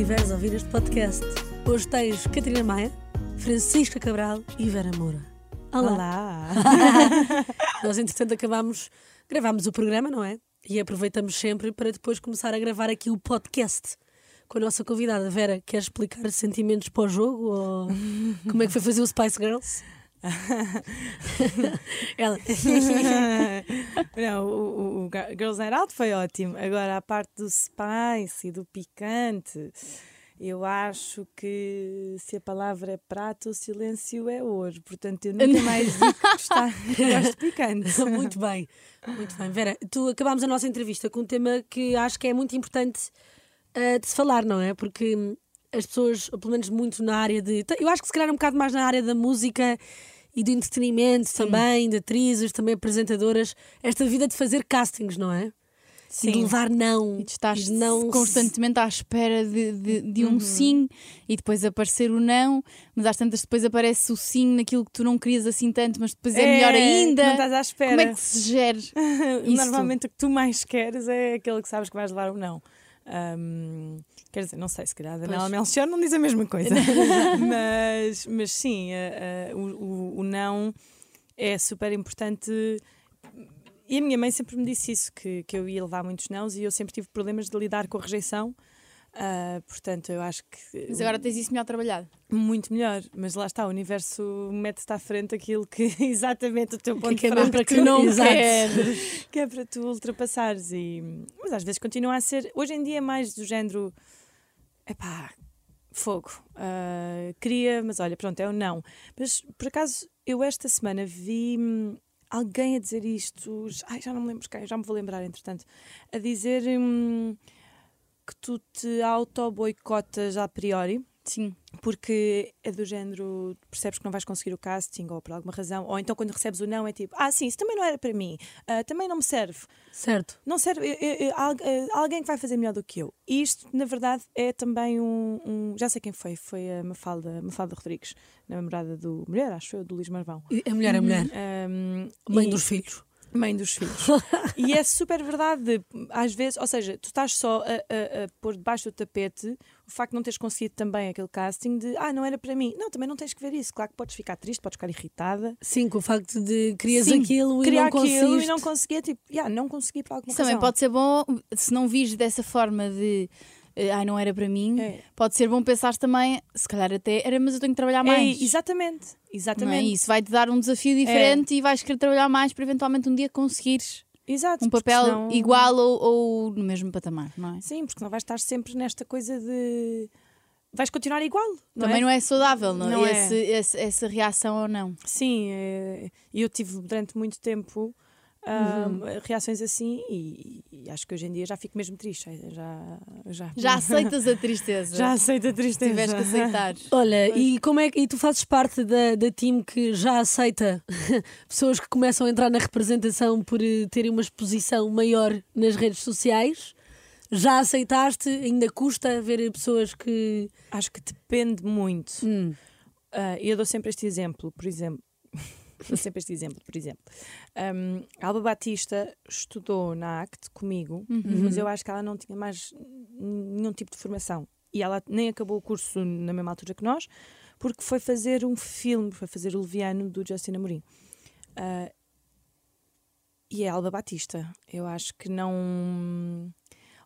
estiveres a ouvir este podcast, hoje tens Catarina Maia, Francisca Cabral e Vera Moura. Olá! Olá! Nós, entretanto, acabámos, gravámos o programa, não é? E aproveitamos sempre para depois começar a gravar aqui o podcast com a nossa convidada. Vera, queres explicar sentimentos para o jogo? Ou como é que foi fazer o Spice Girls? Ela. Não, o, o, o Girls Night Out foi ótimo. Agora, a parte do spice e do picante, eu acho que se a palavra é prato, o silêncio é ouro. Portanto, eu nunca mais digo que está- que gosto de picante. Muito bem, muito bem. Vera, tu acabámos a nossa entrevista com um tema que acho que é muito importante ah, de se falar, não é? Porque hum, as pessoas, pelo menos muito na área de. Eu acho que se calhar um bocado mais na área da música e do entretenimento também, de atrizes, também apresentadoras, esta vida de fazer castings, não é? E de levar não. E de não constantemente à espera de, de, de um sim e depois aparecer o não, mas às tantas depois aparece o sim naquilo que tu não querias assim tanto, mas depois é, melhor ainda. Não estás à espera. Como é que se isso Normalmente o que tu mais queres é aquele que sabes que vais levar ou não. Ahm, quer dizer, não sei, se calhar a Daniela Melchior não diz a mesma coisa. mas, mas sim, a- o, o- o não é super importante. E a minha mãe sempre me disse isso, que, que eu ia levar muitos nãos e eu sempre tive problemas de lidar com a rejeição. Ah, portanto, eu acho que Mas agora tens isso melhor trabalhado. muito melhor, mas lá está, o universo mete-te à frente aquilo que exatamente o teu ponto que é para tu que- não Exato. queres, que é para tu ultrapassares. E, mas às vezes continua a ser, hoje em dia é mais do género, epá, fogo, ah, queria, mas olha, pronto, é o não. Mas por acaso eu esta semana vi hum, alguém a dizer isto, ai, já não me lembro quem, já me vou lembrar entretanto, a dizer hum, que tu te auto-boicotas a priori Sim. porque é do género, percebes que não vais conseguir o casting ou por alguma razão, ou então quando recebes o não é tipo, ah sim, isso também não era para mim, ah, também não me serve, Certo. não serve, eu- eu- eu- eh, alguém que vai fazer melhor do que eu. E isto, na verdade, é também um, um- já sei quem foi, foi a Mafalda, Mafalda Rodrigues, namorada do mulher, acho eu, do Luís Marvão. E A mulher é mulher. Ahm, Mãe e- dos filhos. Mãe dos filhos. e é super verdade. de, Às vezes, ou seja, tu estás só a, a- a pôr debaixo do tapete o facto de não teres conseguido também aquele casting de ah, não era para mim. Não, também não tens que ver isso. Claro que podes ficar triste, podes ficar irritada. Sim, com o facto de querias Sim, aquilo e não aquilo conseguiste. e não conseguia, tipo, yeah, não consegui por alguma Isso também razão. pode ser bom, se não vires dessa forma de ai, não era para mim, É. pode ser bom pensar também, se calhar até era, mas eu tenho que trabalhar É, mais. exatamente, Não é? exatamente. Isso vai-te dar um desafio diferente e vais querer trabalhar mais para eventualmente um dia conseguires Exato, um papel senão- igual ou, ou no mesmo patamar, não é? Sim, porque não vais estar sempre nesta coisa de. Vais continuar igual. Não Também é? não é saudável, não, Não é? é. Esse- esse- essa reação ou não. Sim, eh, eu tive durante muito tempo Uhum. reações assim e, e acho que hoje em dia já fico mesmo triste. Já, já, Já aceitas a tristeza. já aceito a tristeza. tiveres que aceitar. Olha, e como é que e tu fazes parte da, da time que já aceita pessoas que começam a entrar na representação por eh, terem uma exposição maior nas redes sociais? Já aceitaste? Ainda custa ver pessoas que. Acho que depende muito. Hum, E eu dou sempre este exemplo, por exemplo. Dou sempre este exemplo, por exemplo. Um, a Alba Batista estudou na ACT comigo, mas eu acho que ela não tinha mais nenhum tipo de formação. E ela nem acabou o curso na mesma altura que nós, porque foi fazer um filme, foi fazer o Leviano do Justin Amorim. Ah, e é a Alba Batista. Eu acho que não.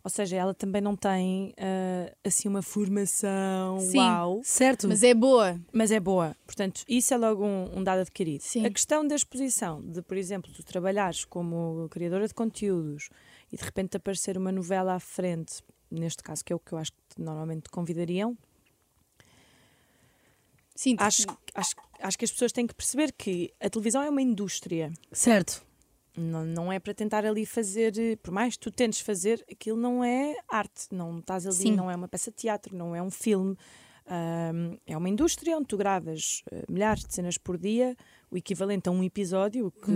Ou seja, ela também não tem ah, assim uma formação Sim. uau. certo? Mas é boa. Mas é boa. Portanto, isso é logo um, um dado adquirido. Sim. A questão da exposição, de, por exemplo, tu trabalhares como criadora de conteúdos e de repente aparecer uma novela à frente, neste caso, que é o que eu acho que normalmente te convidariam, Sim, acho, acho, acho que as pessoas têm que perceber que a televisão é uma indústria. Certo. Não, não é para tentar ali fazer, por mais que tu tentes fazer, aquilo não é arte, não estás ali, Sim. não é uma peça de teatro, não é um filme. Ahm, é uma indústria onde tu gravas eh, milhares de cenas por dia, o equivalente a um episódio, que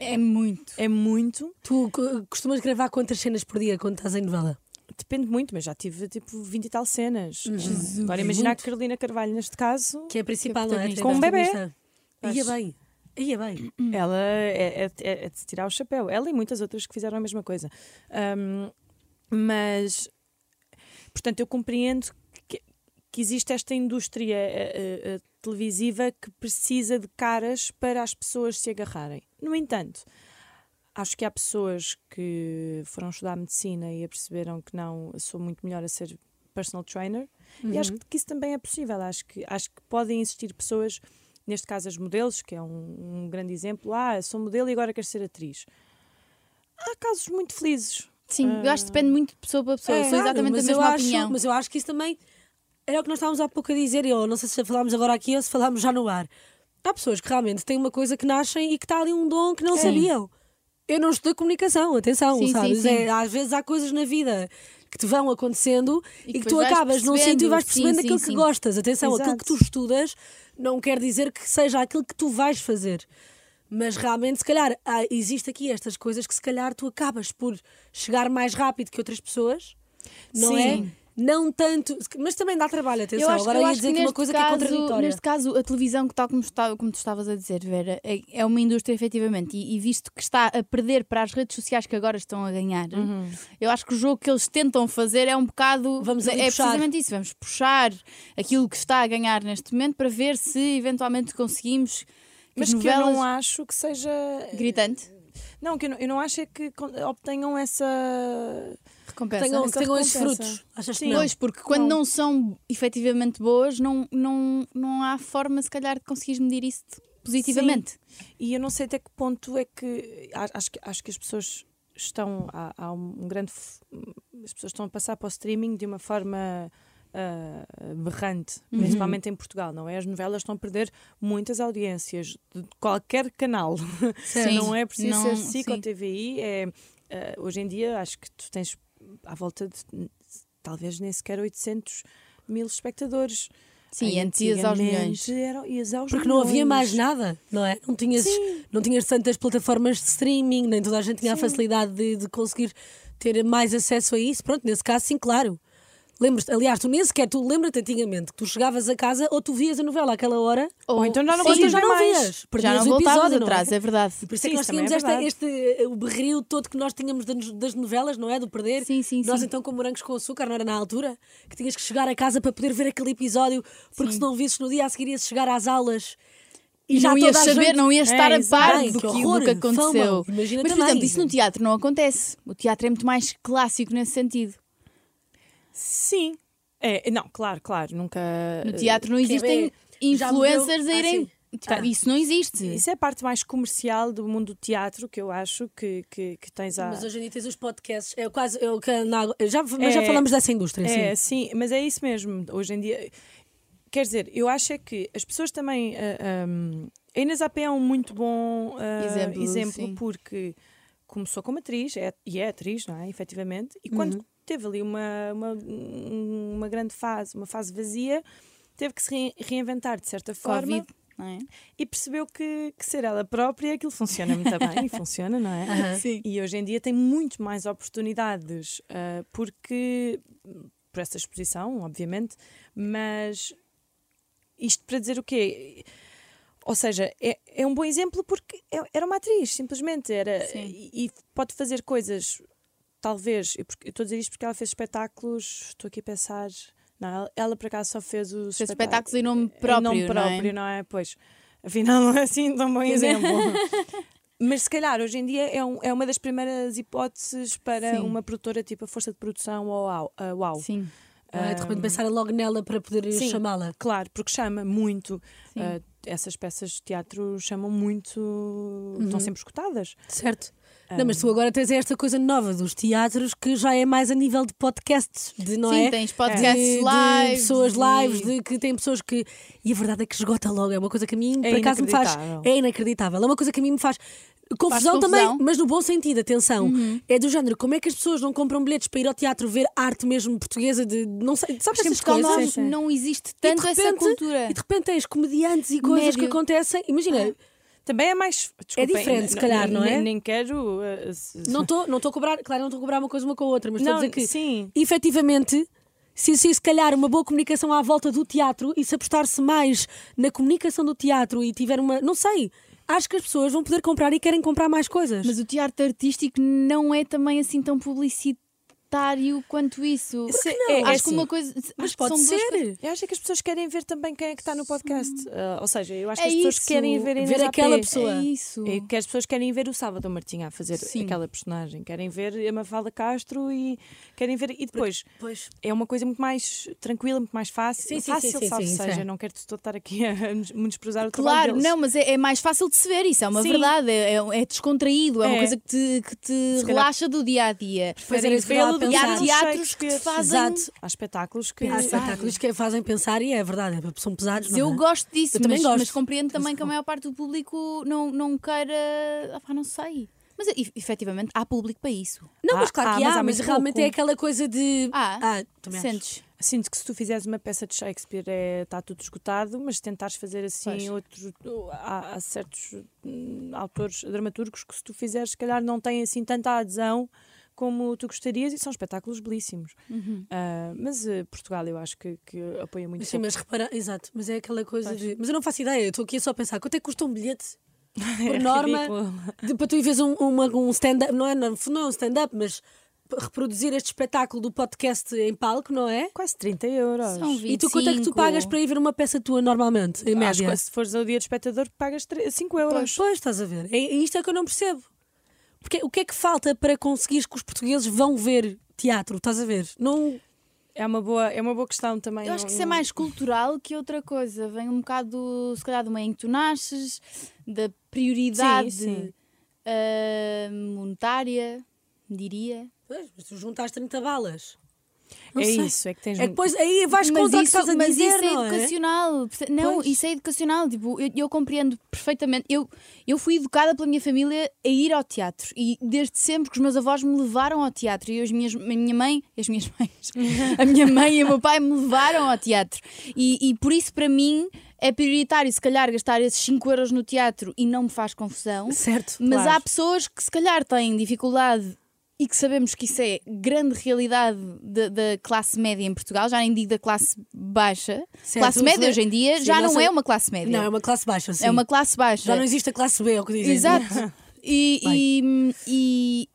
é muito. é muito. Tu co- costumas gravar quantas cenas por dia quando estás em novela? Depende muito, mas já tive tipo 20 e tal cenas. Uhum. Ah, Agora imaginar que Carolina Carvalho, neste caso, Que é a principal, não é? protagonista. Com um bebé. Protagonista. Ia bem. Ia bem. ela é, é- é de se tirar o chapéu. Ela e muitas outras que fizeram a mesma coisa. Ahm, mas Portanto, eu compreendo que, que existe esta indústria eh, eh, eh, televisiva que precisa de caras para as pessoas se agarrarem. No entanto, acho que há pessoas que foram estudar medicina e perceberam que não, sou muito melhor a ser personal trainer. E acho que, que isso também é possível. Acho que, acho que podem existir pessoas, neste caso as modelos, que é um, um grande exemplo. Ah, sou modelo e agora quero ser atriz. Há casos muito felizes. Sim, eu acho que depende muito de pessoa para pessoa. É, Sou claro, exatamente eu mesma acho, opinião. Mas eu acho que isso também era o que nós estávamos há pouco a dizer. Eu não sei se falámos agora aqui ou se falámos já no ar. Há pessoas que realmente têm uma coisa que nascem e que está ali um dom que não Sim. sabiam. Eu não estudei comunicação, atenção, Sim, sim, sabes? sim. É, às vezes há coisas na vida que te vão acontecendo E e, que tu acabas num sítio e vais sim, percebendo sim, aquilo que sim. gostas. Atenção, aquilo que tu Exato. estudas não quer dizer que seja aquilo que tu vais fazer. Mas realmente, se calhar, há, existe aqui estas coisas que se calhar tu acabas por chegar mais rápido que outras pessoas, não Sim. é? Não tanto, mas também dá trabalho, atenção. Agora eu ia acho dizer que uma coisa caso, que é contraditória. Neste caso, a televisão, que tal como, está, como tu estavas a dizer, Vera, é, é uma indústria efetivamente. E, e visto que está a perder para as redes sociais que agora estão a ganhar, eu acho que o jogo que eles tentam fazer é um bocado. Vamos é puxar. precisamente isso. Vamos puxar aquilo que está a ganhar neste momento para ver se eventualmente conseguimos. Mas as que eu não acho que seja. Gritante. Não, que eu não, eu não acho é que obtenham essa. Recompensa. tenham, essa tenham esses frutos. Achas que Sim. não? Pois, porque quando Não. não. são efetivamente boas, não, não, não há forma, se calhar, de conseguires medir isso positivamente. E eu não sei até que ponto é que. Acho que, acho que as pessoas estão. Há, há um grande. f- As pessoas estão a passar para o streaming de uma forma. Ah, berrante, Uhum. principalmente em Portugal, não é? As novelas estão a perder muitas audiências de qualquer canal. Sim. não é preciso Não- ser SIC ou. TVI. É, ah, hoje em dia, acho que tu tens à volta de talvez nem sequer 800 mil espectadores. Sim, antes ias aos milhões. Era, ias aos Porque não havia milhões. mais nada, não é? Não tinhas, não tinhas tantas plataformas de streaming, nem toda a gente tinha a Sim. facilidade de, de conseguir ter mais acesso a isso. Pronto, nesse caso, sim, claro. Lembras-te, aliás, tu nem sequer, tu lembra-te antigamente que tu chegavas a casa ou tu vias a novela àquela hora, Ou então já não ou Sim, já não vias. Já não o voltavas episódio, não atrás, é? é verdade. Por isso é Sim, que nós tínhamos é esta, este, eh, o berril todo que nós tínhamos das, das novelas, não é? Do perder. Sim, sim, Nós sim. então com morangos com açúcar, não era na altura? Que tinhas que chegar a casa para poder ver aquele episódio, porque Sim. se não visses no dia a seguir ias chegar às aulas. E não ias saber, gente- não ias estar É, a par do Que horror, do que aconteceu. fama. Mas, por também. exemplo, isso no teatro não acontece. O teatro é muito mais clássico nesse sentido. Sim. É, não, claro, claro, nunca. No teatro não é existem já influencers a irem. Ah, sim. Tipo, Ah. Isso não existe. Isso é a parte mais comercial do mundo do teatro que eu acho que, que, que tens a. Mas hoje em dia tens os podcasts, é quase. É na- já, mas já É, falamos dessa indústria, É, sim. sim, mas é isso mesmo. Hoje em dia. Quer dizer, eu acho é que as pessoas também. ah, um, a Inês AP é um muito bom ah, Exemplo, exemplo, porque começou como atriz, é, e é atriz, não é? Efetivamente, e quando Uhum. Teve ali uma, uma, uma grande fase, uma fase vazia, teve que se re- reinventar de certa forma. Covid, é? e percebeu que, que ser ela própria aquilo funciona muito bem e funciona, não é? Sim. E hoje em dia tem muito mais oportunidades ah, porque por essa exposição, obviamente, mas isto para dizer o quê? Ou seja, é, é um bom exemplo porque é- era uma atriz, simplesmente era Sim. e, e pode fazer coisas, talvez, eu porque- eu estou a dizer isto porque ela fez espetáculos, estou aqui a pensar, não, ela, por acaso só fez os Fez espetáculos em nome próprio, em nome não é? próprio, não é? Pois, afinal não é assim tão bom exemplo. Mas se calhar hoje em dia é, um- é uma das primeiras hipóteses para Sim. uma produtora tipo a Força de Produção ou a Uau. Sim. Ah, de repente pensar logo nela para poder chamá-la. Claro, porque chama muito. Ah, essas peças de teatro chamam muito. Estão sempre escutadas. Certo. Não, mas tu agora tens esta coisa nova dos teatros que já é mais a nível de podcasts, de, não Sim, é? tens de, podcasts de lives. pessoas e- lives, de que tem pessoas que. E a verdade é que esgota logo, é uma coisa que a mim, É por acaso, me faz. É inacreditável. É uma coisa que a mim me faz. Confusão, confusão. também, mas no bom sentido, atenção. É do género, como é que as pessoas não compram bilhetes para ir ao teatro ver arte mesmo portuguesa de. Não sei, sabes Porque em essas Portugal não, não existe de tanto essa repente- cultura. E de repente tens comediantes e coisas que Médio. acontecem. Imagina, Também é mais. desculpem, diferente, se calhar, não é? Nem, quero. se- Não estou não estou a cobrar, claro, não estou a cobrar uma coisa uma com a outra, mas estou a dizer que sim. efetivamente, se, se se calhar uma boa comunicação à volta do teatro e se apostar-se mais na comunicação do teatro e tiver uma. Não sei, acho que as pessoas vão poder comprar e querem comprar mais coisas. Mas o teatro artístico não é também assim tão publicitado. Sectário quanto isso. Se- não? é- é acho que assim, uma coisa. Mas que pode ser. coisas- Eu acho é que as pessoas querem ver também quem é que está no podcast. Ah, ou seja, eu acho É que as pessoas isso. querem ver, Inês Ver AP. aquela pessoa. É isso. É que as pessoas querem ver o Sábado Martinha a fazer Sim. aquela personagem, querem ver a Mafalda Castro e querem ver. E depois Pois. é uma coisa muito mais tranquila, muito mais fácil. Sim, sim, fácil, sim, sim, salvo sim, isso seja, é. não quero estar aqui a menosprezar o trabalho Claro, deles. não, mas é, é mais fácil de se ver, isso é uma Sim. verdade, é, é descontraído, é, uma É. coisa que te, que te relaxa do dia a dia. Era isso que E há teatros que fazem. Exato. Há espetáculos que. Há espetáculos que fazem pensar e é verdade, é- são pesados. Mas eu não é? gosto disso, Eu também mas, gosto. mas compreendo também que a maior parte do público não, não queira. Ah, não sei. Mas efetivamente há público para isso. Não, mas Ah, claro ah, que mas há, há mas realmente pouco. é aquela coisa de. Ah, acho. Sentes? Sinto que se tu fizeres uma peça de Shakespeare é, está tudo esgotado, mas tentares fazer assim Pois. outros. Há, há certos hum, autores dramaturgos que se tu fizeres, se calhar não têm assim tanta adesão como tu gostarias e são espetáculos belíssimos. Uhum. Ah, mas eh, Portugal eu acho que, que apoia muito Sim, pouco. mas repara, exato, mas é aquela coisa Pois. de. Mas eu não faço ideia, eu estou aqui só a pensar quanto é que custa um bilhete por É norma de- para tu ir veres um, uma- um stand-up, não é, não, não é um stand-up, mas reproduzir este espetáculo do podcast em palco, não é? Quase 30 euros. São E tu quanto é que tu 25. pagas para ir ver uma peça tua normalmente, em Acho média? que se fores ao dia do espectador, pagas 5 euros. Pois, pois, estás a ver. É isto é que eu não percebo. Porque o que é que falta para conseguires que os portugueses vão ver teatro? Estás a ver? Não. É uma boa, é uma boa questão também. Eu acho que isso é mais cultural que outra coisa. Vem um bocado, se calhar, do meio em que tu nasces, da prioridade Sim, sim. ah, monetária, diria. Pois, mas tu juntaste 30 balas. É Não sei. isso, é que tens. É que depois aí vais mas contra o que isso, estás a mas dizer, isso é não é? educacional. Perce- Não, Pois. isso é educacional. Tipo, eu, eu compreendo perfeitamente. Eu, eu fui educada pela minha família a ir ao teatro e desde sempre que os meus avós me levaram ao teatro e as minhas, a minha mãe, as minhas mães, a minha mãe e o meu pai me levaram ao teatro. E, e por isso, para mim, é prioritário, se calhar, gastar esses 5 euros no teatro e não me faz confusão. Certo. Mas Claro. há pessoas que se calhar têm dificuldade e que sabemos que isso é grande realidade da, classe média em Portugal, já nem digo da classe baixa. Certo, classe média se- hoje em dia sim, já não nossa- é uma classe média. Não, é uma classe baixa, sim. é uma classe baixa. Já não existe a classe B, é o que dizem. Exato. E, e, e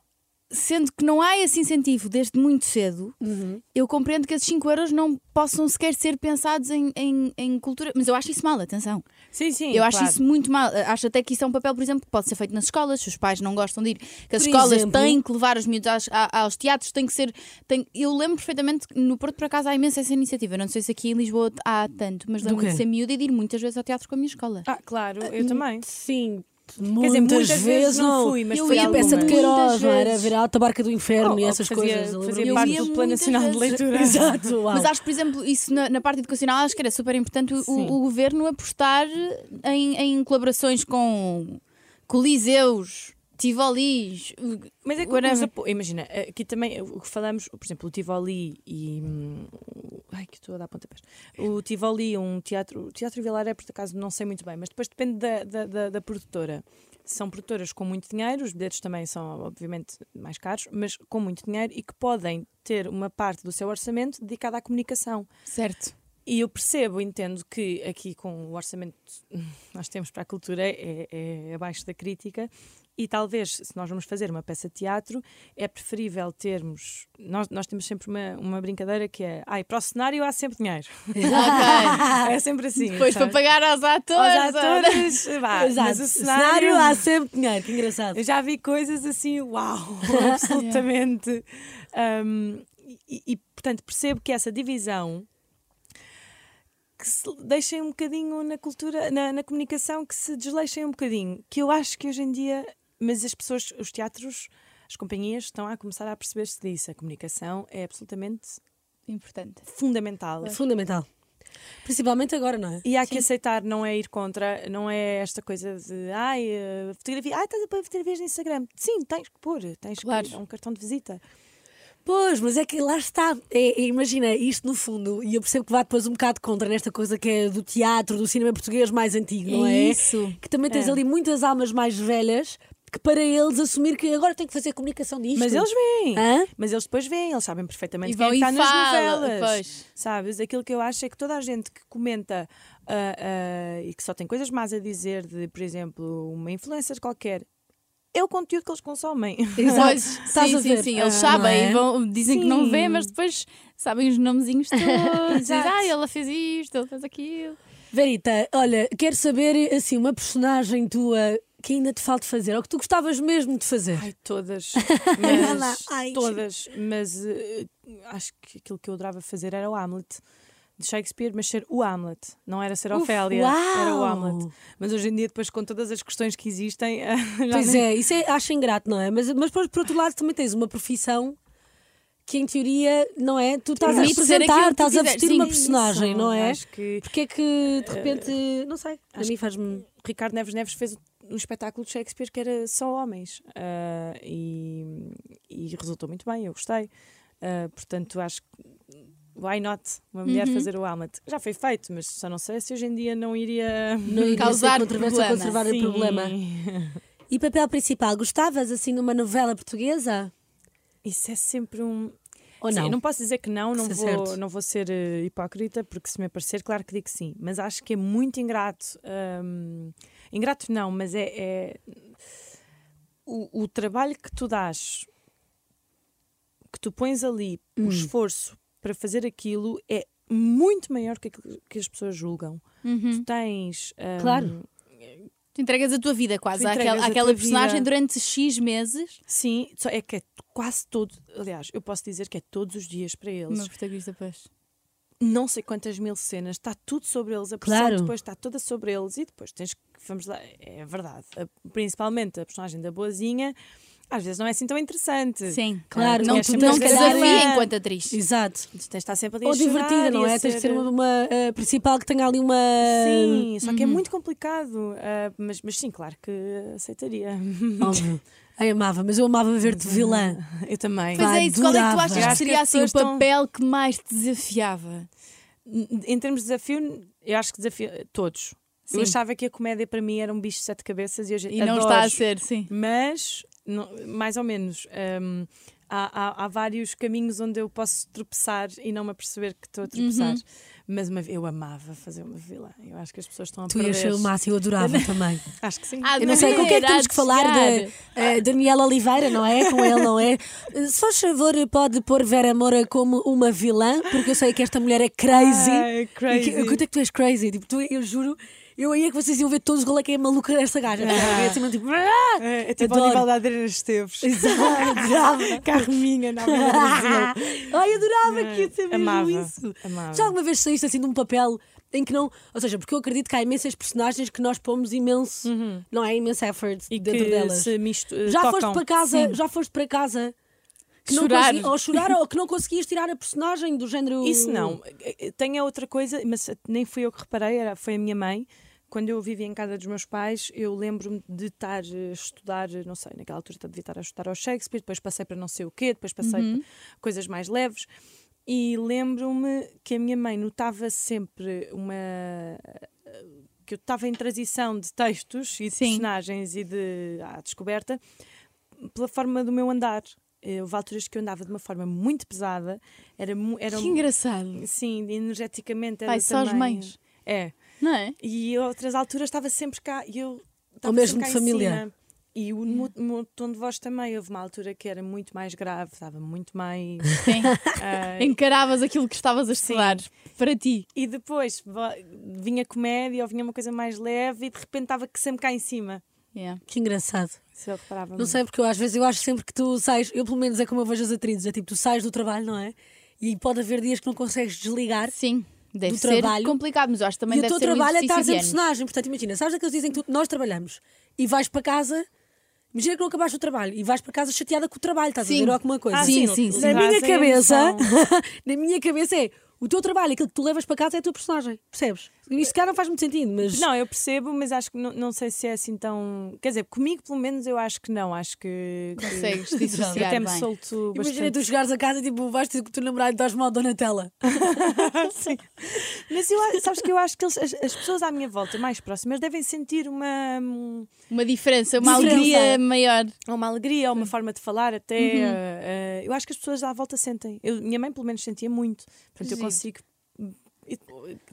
sendo que não há esse incentivo desde muito cedo, Uhum. eu compreendo que esses 5 euros não possam sequer ser pensados em, em, em cultura. Mas eu acho isso mal, atenção. Sim, sim. Eu acho claro. isso muito mal. Acho até que isso é um papel, por exemplo, que pode ser feito nas escolas. Se os pais não gostam de ir, que as Por escolas exemplo? têm que levar os miúdos aos, aos teatros, tem que ser. Tem... Eu lembro perfeitamente que no Porto, por acaso, há imensa essa iniciativa. Não sei se aqui em Lisboa há tanto, mas Do lembro de ser miúda e de ir muitas vezes ao teatro com a minha escola. Ah, claro, eu também. Sim. Quer dizer, Muitas, muitas vezes não não. fui, mas Eu ia a peça de. Queiroz, Muitas não era? Ver a Alta Barca do Inferno Oh, e essas fazia- coisas. fazia Eu parte do Plano muitas Nacional de vezes. Leitura. Exato, uau. Mas acho, por exemplo, isso na, na parte educacional, acho que era super importante o, Sim. o governo apostar em, em colaborações com coliseus, tivolis. Mas é que imagina, aqui também o que falamos, por exemplo, o Tivoli e. hum, Ai, que estou a dar pontapés. O Tivoli, um teatro. O Teatro Vilar é, por acaso, não sei muito bem, mas depois depende da, da, da- da produtora. São produtoras com muito dinheiro, os bilhetes também são, obviamente, mais caros, mas com muito dinheiro e que podem ter uma parte do seu orçamento dedicada à comunicação. Certo. E eu percebo, entendo que aqui com o orçamento que nós temos para a cultura é, é abaixo da crítica e talvez se nós vamos fazer uma peça de teatro é preferível termos nós, nós temos sempre uma, uma brincadeira que é ai, para o cenário há sempre dinheiro é sempre assim Depois para pagar aos atores. aos atores vá, Exato. mas o cenário... cenário, há sempre dinheiro, que engraçado. eu já vi coisas assim, uau, absolutamente. Um, e, e, portanto, percebo que essa divisão que se deixem um bocadinho na cultura, na, na comunicação, que se desleixem um bocadinho. Que eu acho que hoje em dia, mas as pessoas, os teatros, as companhias estão a começar a perceber-se disso. A comunicação é absolutamente Importante. fundamental. É fundamental. Principalmente agora, não é? E há que aceitar, não é ir contra, não é esta coisa de ai, eh, fotografia, ai, estás a pôr fotografias no Instagram. Sim, tens que pôr, tens Claro. que é um cartão de visita. Pois, mas é que lá está. É, é, imagina, isto no fundo, e eu percebo que vai depois um bocado contra nesta coisa que é do teatro, do cinema português mais antigo, não é? Isso. Que também tens É. ali muitas almas mais velhas que para eles assumir que agora tem que fazer comunicação disto. Mas eles veem. Hã? Mas eles depois veem, eles sabem perfeitamente E quem é e está nas fala, novelas. pois. Sabes? Aquilo que eu acho é que toda a gente que comenta ah, ah, e que só tem coisas más a dizer de, por exemplo, uma influencer qualquer, é o conteúdo que eles consomem. Exato. Estás sim, sim, sim, eles Ah, sabem, é? vão, dizem que não vê, Sim. mas depois sabem os nomezinhos todos. Dizem, ah, ela fez isto, ele fez aquilo. Verita, olha, quero saber assim uma personagem tua que ainda te falta fazer, ou que tu gostavas mesmo de fazer. Ai, todas. Ela, Mas, ai. todas. Mas eh, acho que aquilo que eu adorava fazer era o Hamlet de Shakespeare, mas ser o Hamlet. Não era ser Uf, Ofélia, era o! Hamlet. Mas hoje em dia, depois com todas as questões que existem. Pois nem- é, isso é, acho ingrato, não é? Mas, mas por, por outro lado também tens uma profissão que em teoria, não é? Tu estás a representar, estás a vestir Sim, uma personagem, Isso, não é? Acho que Porque é que de repente, não sei, a mim faz-me. Ricardo Neves Neves fez um espetáculo de Shakespeare que era só homens Ah, e, e resultou muito bem, eu gostei. Ah, portanto, acho que why not uma mulher Uhum. fazer o Hamlet? Já foi feito, mas só não sei se hoje em dia não iria Não iria Causar controvérsia conservar o Sim. problema. E papel principal, gostavas assim numa novela portuguesa? Isso é sempre um. Ou Sim, não? eu não posso dizer que não, não Isso vou, é certo. não vou ser eh, hipócrita, porque se me aparecer, claro que digo que sim. Mas acho que é muito ingrato. hum, ingrato não, mas é. é- o, o trabalho que tu dás, que tu pões ali, Hum. o esforço para fazer aquilo é muito maior que aquilo que as pessoas julgam. Tu tens. hum, Claro. Tu entregas a tua vida quase àquela, àquela personagem vida. durante X meses. Sim, só é que é quase todo. Aliás, eu posso dizer que é todos os dias para eles. Uma protagonista, pois. não sei quantas mil cenas, está tudo sobre eles, a pressão Claro. depois está toda sobre eles e depois tens que, vamos lá, é verdade, a- principalmente a personagem da boazinha, às vezes não é assim tão interessante. Sim, Claro, Não, não, tu não tens que desafia enquanto atriz. Exato. Tu tens de estar sempre ali Ou divertida, não a é? Tens de ser- ser uma, uma, eh, principal que tenha ali uma. Sim, só que Uhum. é muito complicado. ah, mas, mas sim, claro que aceitaria. Óbvio. Ai, amava, mas eu amava ver-te vilã. Eu também. Pois Vai, é isso, qual é que tu achas Eu que seria as assim o papel que mais te desafiava? Em termos de desafio, eu acho que desafio todos. Sim. Eu achava que a comédia para mim era um bicho de sete cabeças e hoje E não adoro. está a ser, sim. Mas, não- mais ou menos, hum, há, há- há vários caminhos onde eu posso tropeçar e não me aperceber que estou a tropeçar. Uhum. Mas uma- eu amava fazer uma vilã. Eu acho que as pessoas estão a Tu perder. ias ser o máximo, eu adorava também. Acho que sim. Ah, Eu não sei com o que é que temos que falar de eh, Daniela Oliveira, não é? Com ele, não é? Eh, Se faz favor, pode pôr Vera Moura como uma vilã, porque eu sei que esta mulher é crazy. Ai, E crazy. que, quanto é que tu és crazy? Tipo, tu, eu juro, eu aí é que vocês iam ver todos qual é que é a maluca desta gaja. É assim, tipo, ah! É, é tipo Adoro. ao nível da Adriana Esteves. Exato, adorava. Carminha na Avenida Brasil. Ai, adorava que ia ser mesmo Amava, isso. amava. Já alguma vez saíste assim de um papel em que não. Ou seja, porque eu acredito que há imensas personagens que nós pomos imenso, não é? Imenso effort E dentro delas. Já tocam. foste para casa, Sim. já foste para casa que não Chorar. consegui- ou chorar ou que não conseguias tirar a personagem do género. Isso não. Tem a outra coisa, mas nem fui eu que reparei, era, foi a minha mãe. Quando eu vivia em casa dos meus pais, eu lembro-me de estar a estudar, não sei, naquela altura devia estar a estudar ao Shakespeare, depois passei para não sei o quê, depois passei Uhum. para coisas mais leves. E lembro-me que a minha mãe notava sempre uma. que eu estava em transição de textos e de Sim. personagens e de à descoberta pela forma do meu andar. Houve alturas que eu andava de uma forma muito pesada, era, era Que engraçado. Sim, energeticamente era Ai, só as também- mães. É. Não é? E outras alturas estava sempre cá e eu estava mesmo sempre de cá em família. E o meu, o meu tom de voz também. Houve uma altura que era muito mais grave, estava muito mais. Sim. ah, Encaravas aquilo que estavas a estudar para ti. e depois vinha comédia ou vinha uma coisa mais leve e de repente estava que sempre cá em cima. Yeah. Que engraçado. Se eu reparava Não sei, porque eu às vezes eu acho sempre que tu sais, eu pelo menos é como eu vejo as atrizes, é tipo, tu sais do trabalho, não é? E pode haver dias que não consegues desligar. Sim. Deve Do ser trabalho. complicado, mas eu acho que também e o deve teu ser um trabalho é estar em personagem. Portanto, imagina, sabes aqueles dizem que tu- nós trabalhamos e vais para casa. Imagina que não acabaste o trabalho e vais para casa chateada com o trabalho, estás Sim. a ver alguma coisa. Ah, Sim, sim, sim, sim. Na minha trazem cabeça, na minha cabeça é o teu trabalho, aquilo que tu levas para casa é a tua personagem, percebes? Isto cá não faz muito sentido, mas Não, eu percebo, mas acho que não, não sei se é assim tão. Quer dizer, comigo pelo menos eu acho que não. Acho que. que- Consegues eu dissociar até me bem. solto imagina bastante. tu chegares a casa e tipo, vais ter o teu namorado e estás mal Donatella. Sim. Mas eu, sabes que eu acho que eles- as, as pessoas à minha volta mais próximas devem sentir uma, hum, Uma diferença, uma Diferença. alegria maior. uma alegria, uma forma de falar até. eh, eh, eu acho que as pessoas à volta sentem. Eu, minha mãe, pelo menos, sentia muito. Portanto, eu Giro. consigo E,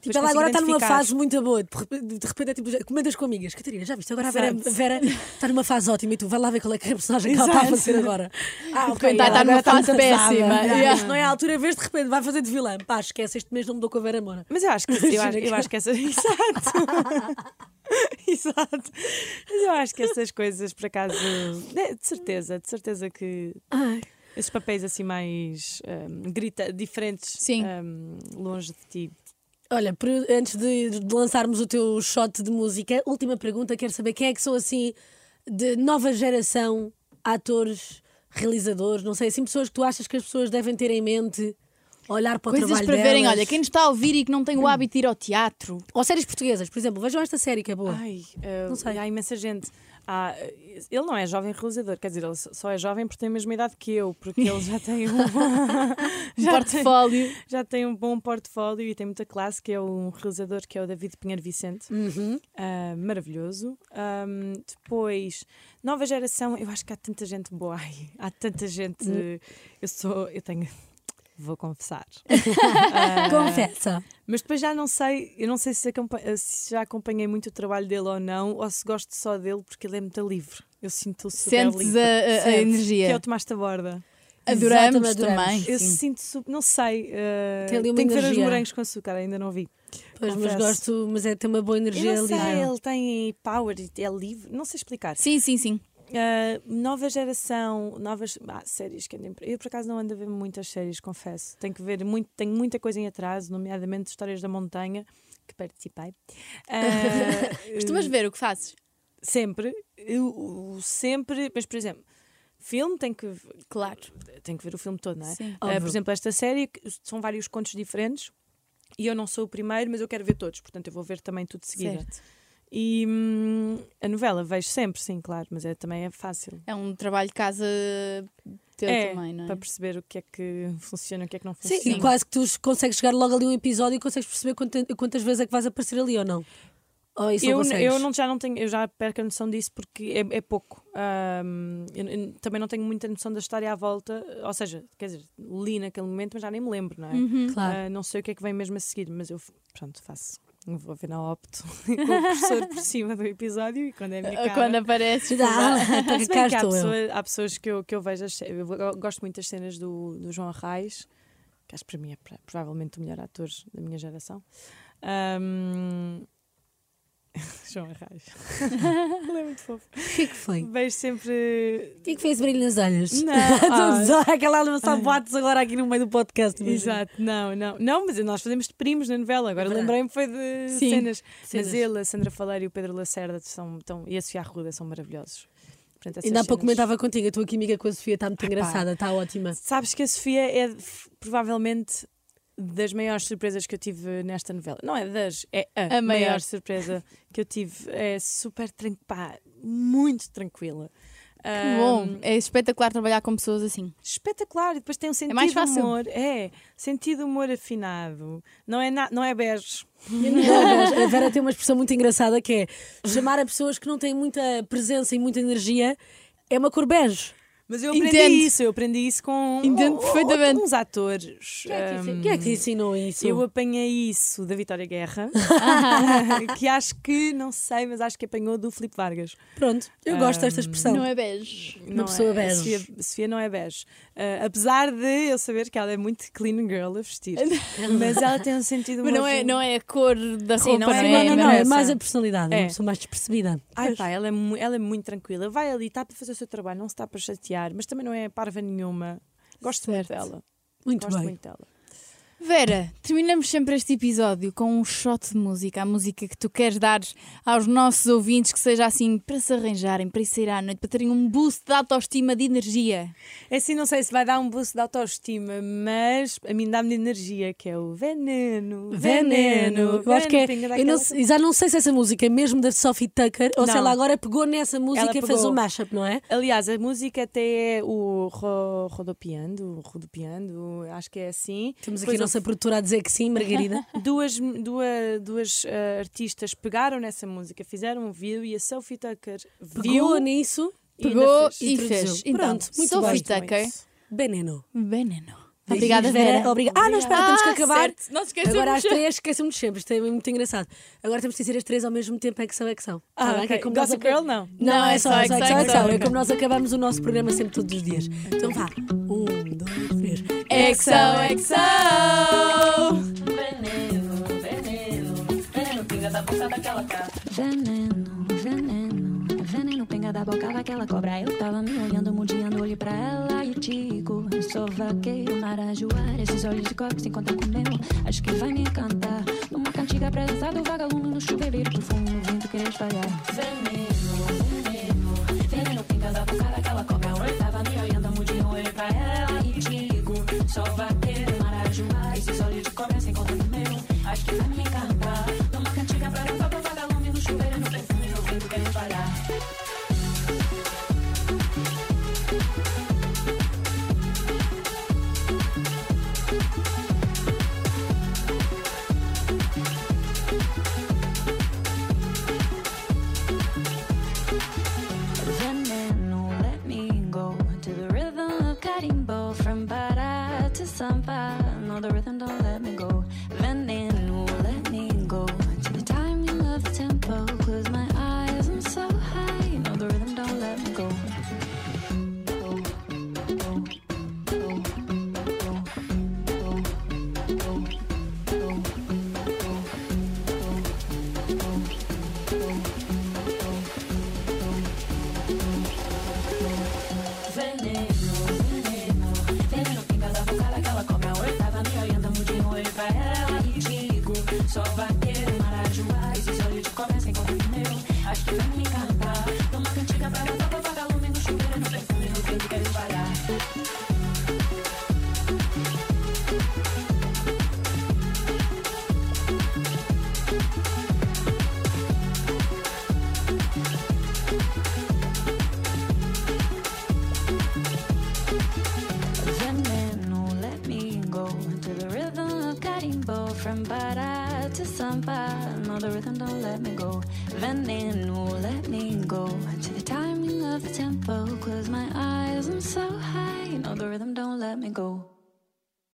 Tipo, ela agora está numa fase muito boa. De repente, é tipo, comentas com amigas. Catarina, já viste? Agora a Vera, Vera está numa fase ótima e tu vai lá ver qual é que é a personagem que ela está a fazer agora. Ah, ok. Está, está numa fase tá péssima. Yeah. Não é a altura, vez de repente vai fazer de vilã. Pá, esquece, este mês não mudou com a Vera Mona. Mas eu acho que, eu acho, eu acho que essa. Exato. Exato. Mas eu acho que essas coisas, por acaso. É, de certeza, de certeza que. Ai. Esses papéis assim mais um, grita, diferentes, um, longe de ti. Olha, antes de, de, lançarmos o teu shot de música, última pergunta: quero saber quem é que são assim de nova geração, atores, realizadores, não sei, assim, pessoas que tu achas que as pessoas devem ter em mente olhar para Coisas o trabalho para delas. verem, olha, quem nos está a ouvir e que não tem o hábito de ir ao teatro. Ou séries portuguesas, por exemplo, vejam esta série que é boa. Ai, uh, não sei. Há imensa gente. Ah, ele não é jovem realizador, quer dizer, ele só é jovem porque tem a mesma idade que eu, porque ele já tem um, já portfólio. Tem, já tem um bom portfólio e tem muita classe, que é um realizador que é o David Pinheiro Vicente. Uhum. Uh, maravilhoso. Um, depois, nova geração, eu acho que há tanta gente boa. Ai, há tanta gente. Uhum. Eu sou. Eu tenho vou confessar. uh, Confessa. Mas depois já não sei, eu não sei se, se, já acompanhei muito o trabalho dele ou não, ou se gosto só dele porque ele é muito livre. Eu sinto-o super Sentes livre. A, a, a energia. Que é o Tomás Taborda. Adoramos, adoramos também. Eu sim. sinto, não sei. Uh, tem ali uma tenho energia. que ver os morangos com açúcar, ainda não vi. Pois, mas gosto, mas é ter uma boa energia eu ali. Sei, ele tem power, é livre, não sei explicar. Sim, sim, sim. Uh, nova geração, novas ah, séries que andem. Eu por acaso não ando a ver muitas séries, confesso. Tenho que ver muito, tenho muita coisa em atraso, nomeadamente Histórias da Montanha, que participei. Uh, Costumas ver o que fazes? Sempre, eu, sempre, mas por exemplo, filme tem que. Claro. Tem que ver o filme todo, não é? Sim. Uh, por exemplo, esta série são vários contos diferentes e eu não sou o primeiro, mas eu quero ver todos, portanto eu vou ver também tudo de seguida. Certo. E hum, a novela vejo sempre, sim, claro, mas é, também é fácil. É um trabalho de casa teu é, também, não é? Para perceber o que é que funciona e o que é que não funciona. Sim, e quase que tu consegues chegar logo ali um episódio e consegues perceber quantas, quantas vezes é que vais aparecer ali ou não. Oh, eu, eu não, já não tenho, eu já perco a noção disso porque é, é pouco. Um, eu, eu, também não tenho muita noção da história à volta, ou seja, quer dizer, li naquele momento, mas já nem me lembro, não é? Uhum. Claro. Uh, não sei o que é que vem mesmo a seguir, mas eu pronto, faço vou ver na opto com o cursor por cima do episódio e quando é a minha cara... Quando aparece Dá, há, pessoa, há pessoas que eu, que eu vejo eu gosto muito das cenas do, do João Arraes que acho que para mim é provavelmente o melhor ator da minha geração. Um, João Arraes. Ele é muito fofo. O que é que foi? Vejo sempre. O que é que fez brilho nas olhos? Não. ah. Aquela lançar boatos agora aqui no meio do podcast. Exato, não, não. Não, mas nós fazemos de primos na novela. Agora lembrei-me foi de Sim. cenas. Cenas. Mas ele, a Sandra Faleiro e o Pedro Lacerda são, tão, e a Sofia Arruda são maravilhosos. Portanto, Ainda há pouco comentava contigo, a tua química com a Sofia está muito Ai, engraçada, está ótima. Sabes que a Sofia é provavelmente das maiores surpresas que eu tive nesta novela. Não é das, é a, A maior. maior surpresa que eu tive. É super tranquila, muito tranquila. Que bom. É espetacular trabalhar com pessoas assim. Espetacular, e depois tem um sentido mais de fácil. humor. É, sentido de humor afinado. Não é, na, não é bege. a Vera tem uma expressão muito engraçada que é chamar a pessoas que não têm muita presença e muita energia é uma cor bege. Mas eu aprendi Entendo. isso, eu aprendi isso com Entendo perfeitamente. uns atores. Quem é que, quem é que te ensinou isso? Eu apanhei isso da Vitória Guerra, que acho que, não sei, mas acho que apanhou do Filipe Vargas. Pronto, eu gosto desta expressão. Não é bege. Não pessoa é, bege. Sofia, Sofia não é bege. Ah, apesar de eu saber que ela é muito clean girl a vestir. mas ela tem um sentido Mas não muito- é, não é a cor da Sim, roupa, não não é é? não, cor, não, não é interessa. mais a personalidade, é É. uma pessoa mais despercebida. Ai pá, ela é, ela é muito tranquila. Vai ali, está para fazer o seu trabalho, não se está para chatear, mas também não é parva nenhuma. Gosto muito Certo. dela. Muito Gosto bem. muito dela. Vera, terminamos sempre este episódio com um shot de música, a música que tu queres dar aos nossos ouvintes, que seja assim para se arranjarem, para ir sair à noite, para terem um boost de autoestima, de energia. É assim, não sei se vai dar um boost de autoestima, mas a mim dá-me de energia, que é o veneno. Veneno. Eu acho que é. Eu não sei- já não sei se essa música é mesmo da Sophie Tucker ou se Não. ela agora pegou nessa música Ela e fez pegou. um mashup, não é? Aliás, a música até é o ro rodopiando, rodopiando, acho que é assim. Temos aqui nossa produtora a dizer que sim, Margarida. Duas, duas, duas eh, artistas pegaram nessa música, fizeram um vídeo e a Sophie Tucker viu Pegou nisso. e Pegou fez. e Introduziu. fez. Então, Pronto, muito Sophie bem. Tucker, Veneno. veneno. Obrigada, Vera. Obrigada. Ah, não, espera, temos que acabar. certo. Não se esquecemos. Agora às três, esquecemos sempre. Isto é muito engraçado. Agora temos de dizer as três ao mesmo tempo é que são, é que são. Ah, Tá bem? ok. Que é como Gossip Girl, não. Não, é só, é só, é só, é só. É ok. como nós acabamos o nosso programa sempre todos os dias. Então vá. Um, dois, três. XOXO. Veneno, veneno, veneno pinga da boca daquela cara. Veneno, veneno, veneno pinga da boca daquela cobra. Eu tava me olhando, mundiando, olhei pra ela e digo: Sou vaqueiro, marajoara. Esses olhos de cobre se encontram com o meu. Acho que vai me encantar. Numa cantiga pra dançar do vagalume no chuveiro profundo, no vento querer espalhar. Veneno, veneno, veneno pinga da boca daquela cobra. Eu tava me olhando, digo: Sou